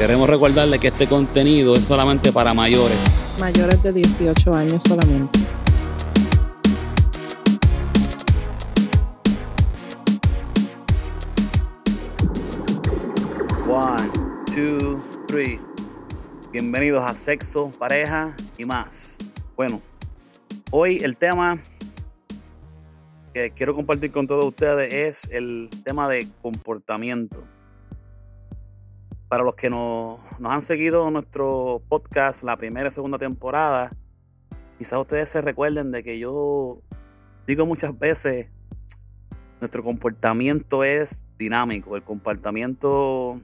Queremos recordarle que este contenido es solamente para mayores. Mayores de 18 años solamente. One, two, three. Bienvenidos a Sexo, Pareja y más. Bueno, hoy el tema que quiero compartir con todos ustedes es el tema de comportamiento. Para los que nos, nos han seguido nuestro podcast la primera y segunda temporada, quizás ustedes se recuerden de que yo digo muchas veces, nuestro comportamiento es dinámico, el comportamiento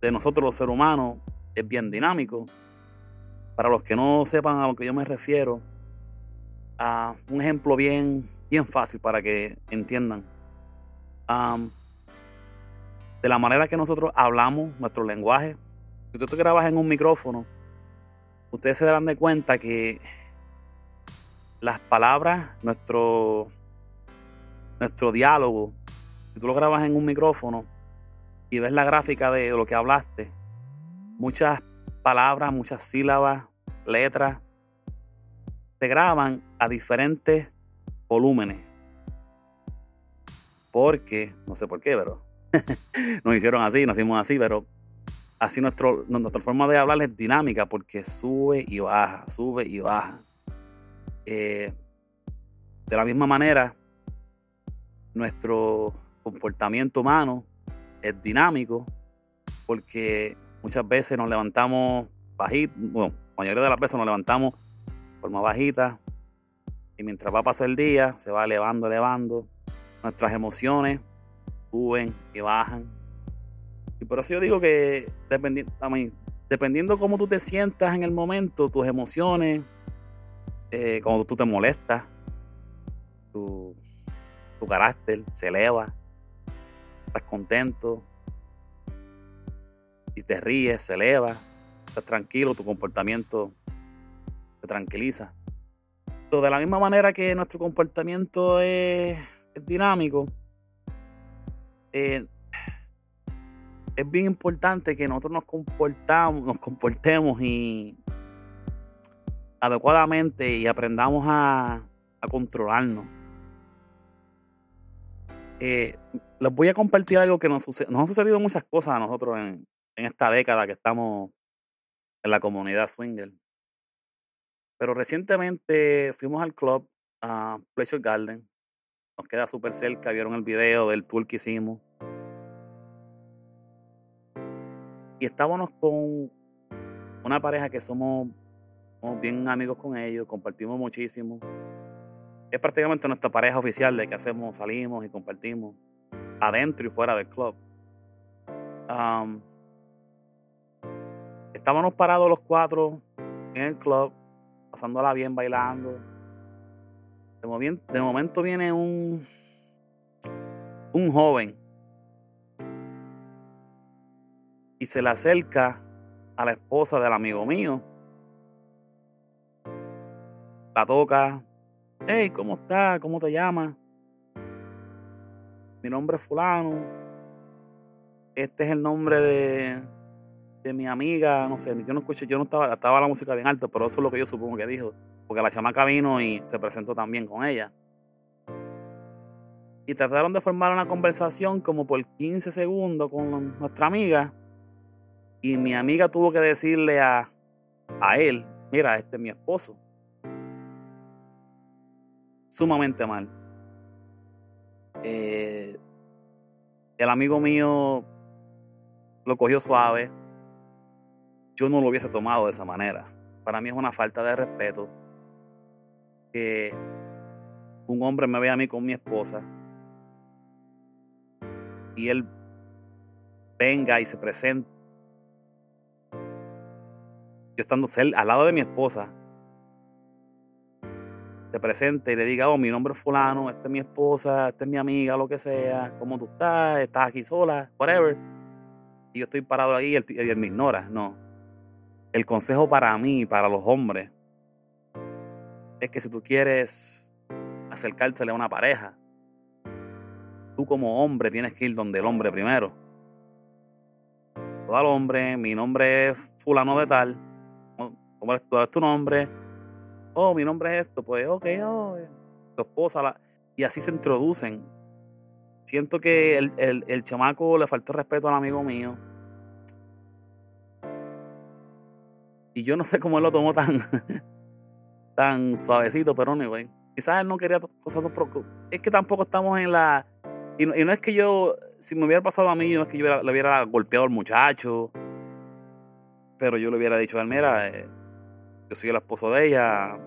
de nosotros los seres humanos es bien dinámico. Para los que no sepan a lo que yo me refiero, a un ejemplo bien, bien fácil para que entiendan. De la manera que nosotros hablamos, nuestro lenguaje. Si tú te grabas en un micrófono, ustedes se darán de cuenta que las palabras, nuestro, nuestro diálogo, si tú lo grabas en un micrófono y ves la gráfica de lo que hablaste, muchas palabras, muchas sílabas, letras, se graban a diferentes volúmenes. Porque, no sé por qué, pero nos hicieron así, nacimos así, pero así nuestro, nuestra forma de hablar es dinámica porque sube y baja, sube y baja. Eh, de la misma manera, nuestro comportamiento humano es dinámico porque muchas veces nos levantamos bajitos, bueno, la mayoría de las veces nos levantamos de forma bajita y mientras va a pasar el día se va elevando, elevando. Nuestras emociones suben y bajan. Y por eso yo digo que dependiendo, dependiendo cómo tú te sientas en el momento, tus emociones, eh, cuando tú te molestas, tu, tu carácter se eleva, estás contento, y te ríes, se eleva, estás tranquilo, tu comportamiento te tranquiliza. Pero de la misma manera que nuestro comportamiento es, dinámico, eh, es bien importante que nosotros nos comportamos, nos comportemos y adecuadamente y aprendamos a, controlarnos. Eh, les voy a compartir algo que nos, nos han sucedido muchas cosas a nosotros en, en esta década que estamos en la comunidad swinger. Pero recientemente fuimos al club a Pleasure Garden. Nos queda súper cerca, vieron el video del tour que hicimos. Y estábamos con una pareja que somos, bien amigos con ellos, compartimos muchísimo. Es prácticamente nuestra pareja oficial de que hacemos, salimos y compartimos adentro y fuera del club. Estábamos parados los cuatro en el club, pasándola bien, bailando. De, momento viene un, un joven y se le acerca a la esposa del amigo mío. La toca. Hey, ¿cómo estás? ¿Cómo te llamas? Mi nombre es fulano. Este es el nombre de, de mi amiga, no sé, yo no escuché, yo no estaba, estaba la música bien alta, pero eso es lo que yo supongo que dijo, porque la chamaca vino y se presentó también con ella. Y trataron de formar una conversación como por 15 segundos con nuestra amiga. Y mi amiga tuvo que decirle a, a él, mira, este es mi esposo. Sumamente mal. Eh, el amigo mío lo cogió suave, yo no lo hubiese tomado de esa manera. Para mí es una falta de respeto que un hombre me vea a mí con mi esposa y él venga y se presente. Yo estando al lado de mi esposa, se presente y le diga, oh, mi nombre es fulano, esta es mi esposa, esta es mi amiga, lo que sea, ¿cómo tú estás? ¿Estás aquí sola? Whatever. Y yo estoy parado ahí y él, y él me ignora. No, el consejo para mí, para los hombres, es que si tú quieres acercártele a una pareja, tú como hombre tienes que ir donde el hombre primero. al hombre, mi nombre es fulano de tal, ¿cómo es tu nombre? Oh, mi nombre es esto, pues ok, oh, eh, tu esposa, y así se introducen. Siento que el, el, el chamaco le faltó respeto al amigo mío. Y yo no sé cómo él lo tomó tan, tan suavecito, pero no, güey. Quizás él no quería cosas Es que tampoco estamos en la. Y no, es que yo, si me hubiera pasado a mí, no es que yo le hubiera golpeado al muchacho. Pero yo le hubiera dicho a él, mira, eh, yo soy el esposo de ella.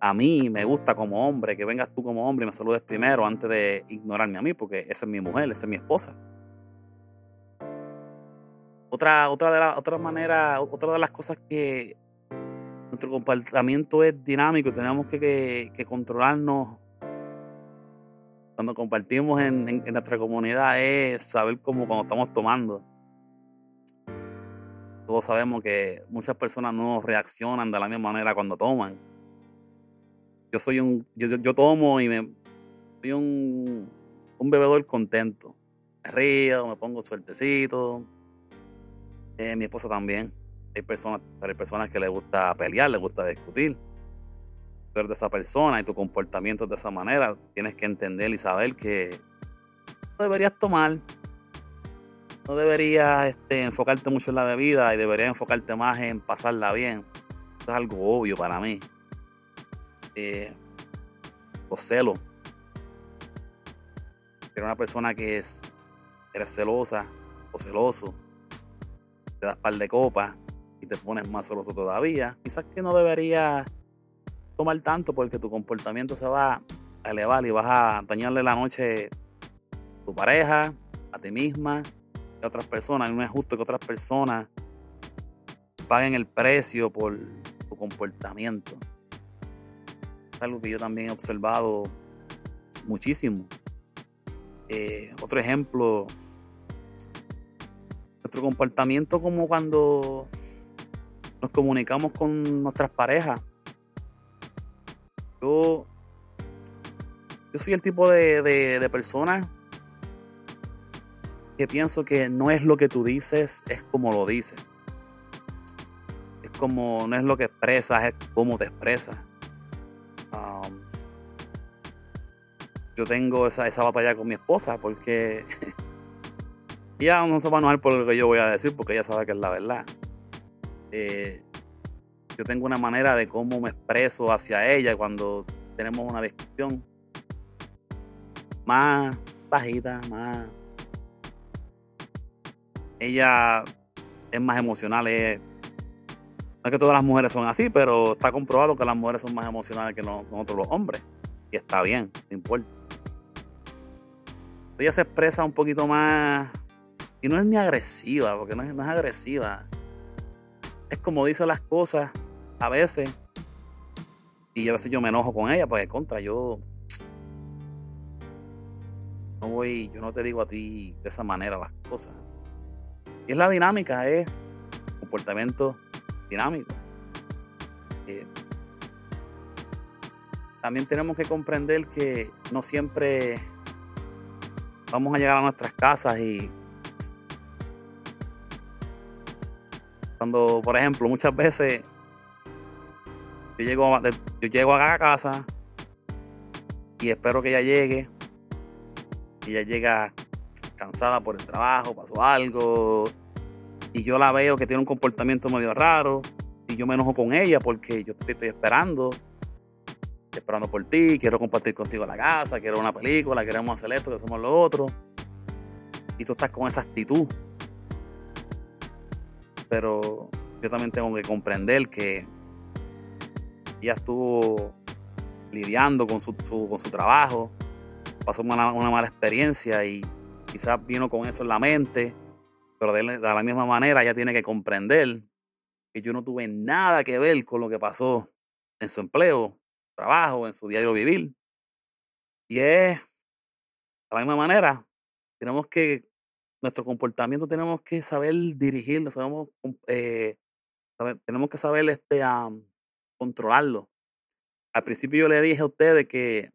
A mí me gusta como hombre que vengas tú como hombre y me saludes primero antes de ignorarme a mí, porque esa es mi mujer, esa es mi esposa. Otra, otra, de la, otra manera, otra de las cosas que nuestro comportamiento es dinámico, tenemos que, controlarnos cuando compartimos en, nuestra comunidad es saber cómo cuando estamos tomando. Todos sabemos que muchas personas no reaccionan de la misma manera cuando toman. Yo soy un, yo, tomo y me soy un, un bebedor contento. Me río, me pongo suertecito. Eh, mi esposa también. Hay personas, hay personas que les gusta pelear, les gusta discutir. Pero de esa persona y tu comportamiento de esa manera, tienes que entender y saber que no deberías tomar, no deberías este, enfocarte mucho en la bebida y deberías enfocarte más en pasarla bien. Eso es algo obvio para mí. Eh, los celos. Eres una persona que es, eres celosa o celoso, te das par de copas y te pones más celoso todavía, quizás que no deberías tomar tanto porque tu comportamiento se va a elevar y vas a dañarle la noche a tu pareja, a ti misma, a otras personas. No es justo que otras personas paguen el precio por tu comportamiento. Es algo que yo también he observado muchísimo. Eh, otro ejemplo, nuestro comportamiento como cuando nos comunicamos con nuestras parejas. Yo, yo soy el tipo de, de, persona que pienso que no es lo que tú dices, es como lo dices. Es como, no es lo que expresas, es como te expresas. Um, yo tengo esa, esa batalla con mi esposa porque ella no se va a enojar por lo que yo voy a decir porque ella sabe que es la verdad. Eh, yo tengo una manera de cómo me expreso hacia ella cuando tenemos una discusión más bajita, más... Ella es más emocional, es... no es que todas las mujeres son así, pero está comprobado que las mujeres son más emocionales que nosotros los hombres. Y está bien, no importa. Ella se expresa un poquito más... Y no es ni agresiva, porque no es, no es agresiva es como dice las cosas a veces. Y a veces yo me enojo con ella, porque contra, yo no voy, yo no te digo a ti de esa manera las cosas. Y es la dinámica, es comportamiento dinámico. Eh, también tenemos que comprender que no siempre vamos a llegar a nuestras casas y Cuando, por ejemplo, muchas veces yo llego, a, yo llego a casa y espero que ella llegue. Y ella llega cansada por el trabajo, pasó algo. Y yo la veo que tiene un comportamiento medio raro. Y yo me enojo con ella porque yo te estoy esperando. Esperando por ti, quiero compartir contigo la casa, quiero una película, queremos hacer esto, que somos lo otro. Y tú estás con esa actitud pero yo también tengo que comprender que ella estuvo lidiando con su, con su trabajo, pasó una, mala experiencia y quizás vino con eso en la mente, pero de, la misma manera ella tiene que comprender que yo no tuve nada que ver con lo que pasó en su empleo, trabajo, en su diario vivir. Y es, de la misma manera, tenemos que nuestro comportamiento tenemos que saber dirigirlo, eh, tenemos que saber este, controlarlo. Al principio yo le dije a ustedes que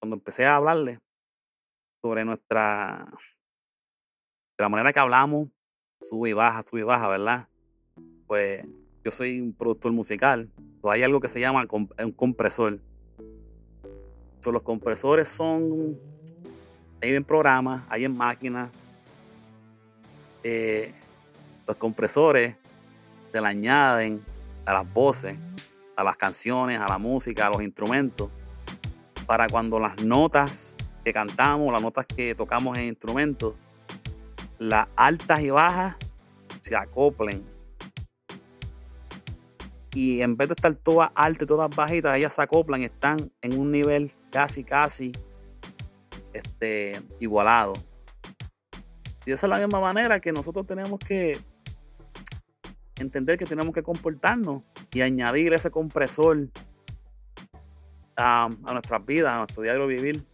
cuando empecé a hablarle sobre nuestra, de la manera que hablamos, sube y baja, sube y baja, ¿verdad? Pues yo soy un productor musical. Pues hay algo que se llama un compresor. los compresores son. Hay en programas, hay en máquinas. Eh, los compresores se le añaden a las voces, a las canciones, a la música, a los instrumentos, para cuando las notas cantamos, las notas que tocamos en instrumentos, las altas y bajas se acoplen. Y en vez de estar todas altas y todas bajitas, ellas se acoplan están en un nivel casi, casi este, igualado. Y esa es la misma manera que nosotros tenemos que entender que tenemos que comportarnos y añadir ese compresor a, a nuestras vidas, a nuestro diario vivir,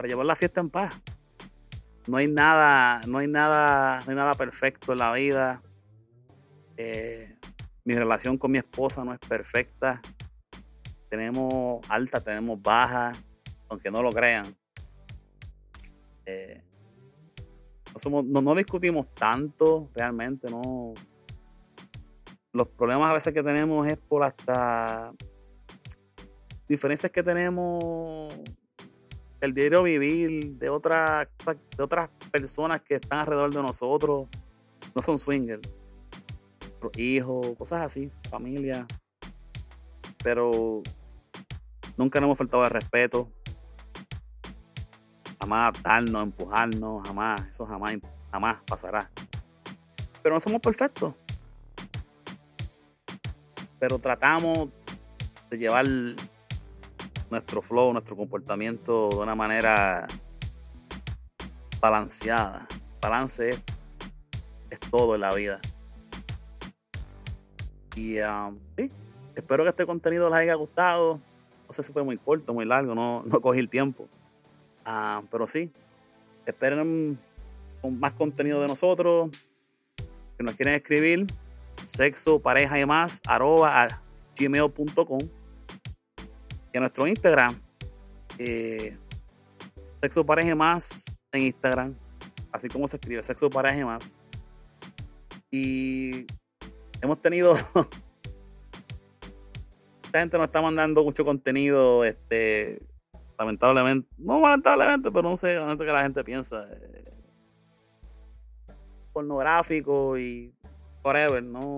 para llevar la fiesta en paz no hay nada, no hay nada, no hay nada perfecto en la vida. Eh, mi relación con mi esposa no es perfecta. Tenemos alta, tenemos baja, aunque no lo crean. Eh, no, no, discutimos tanto, realmente, no. Los problemas a veces que tenemos es por hasta diferencias que tenemos el diario vivir de, otras de otras personas que están alrededor de nosotros. No son swingers. Hijos, cosas así, familia. Pero nunca nos hemos faltado de respeto. Jamás darnos, empujarnos, jamás. Eso jamás, jamás pasará. Pero no somos perfectos. Pero tratamos de llevar nuestro flow, nuestro comportamiento de una manera balanceada. Balance es, todo en la vida. Y um, espero que este contenido les haya gustado. No sé si fue muy corto, muy largo, no, no cogí el tiempo. Ah, pero sí, esperen más contenido de nosotros. Que nos quieren escribir, sexo, pareja y más, arroba gmail.com y a nuestro Instagram, eh, Sexo Pareje Más en Instagram, así como se escribe, Sexo Pareje Más. Y hemos tenido. Esta gente nos está mandando mucho contenido, este, lamentablemente, no lamentablemente, pero no sé realmente que la gente piensa. Eh, pornográfico y forever, no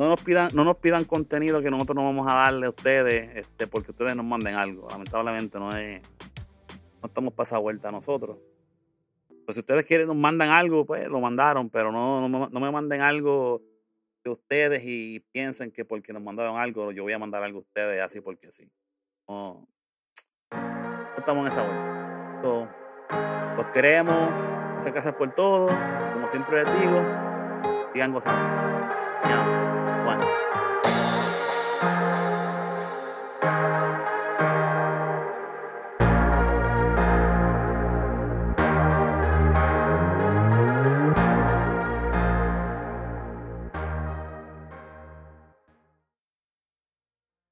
no nos pidan, no nos pidan contenido que nosotros no vamos a darle a ustedes, este, porque ustedes nos manden algo. Lamentablemente no es, no estamos esa vuelta nosotros. Pues si ustedes quieren, nos mandan algo, pues lo mandaron, pero no, no, me manden algo de ustedes y piensen que porque nos mandaron algo, yo voy a mandar algo a ustedes así porque sí. No, estamos en esa vuelta. los queremos, muchas gracias por todo. Como siempre les digo, sigan gozando.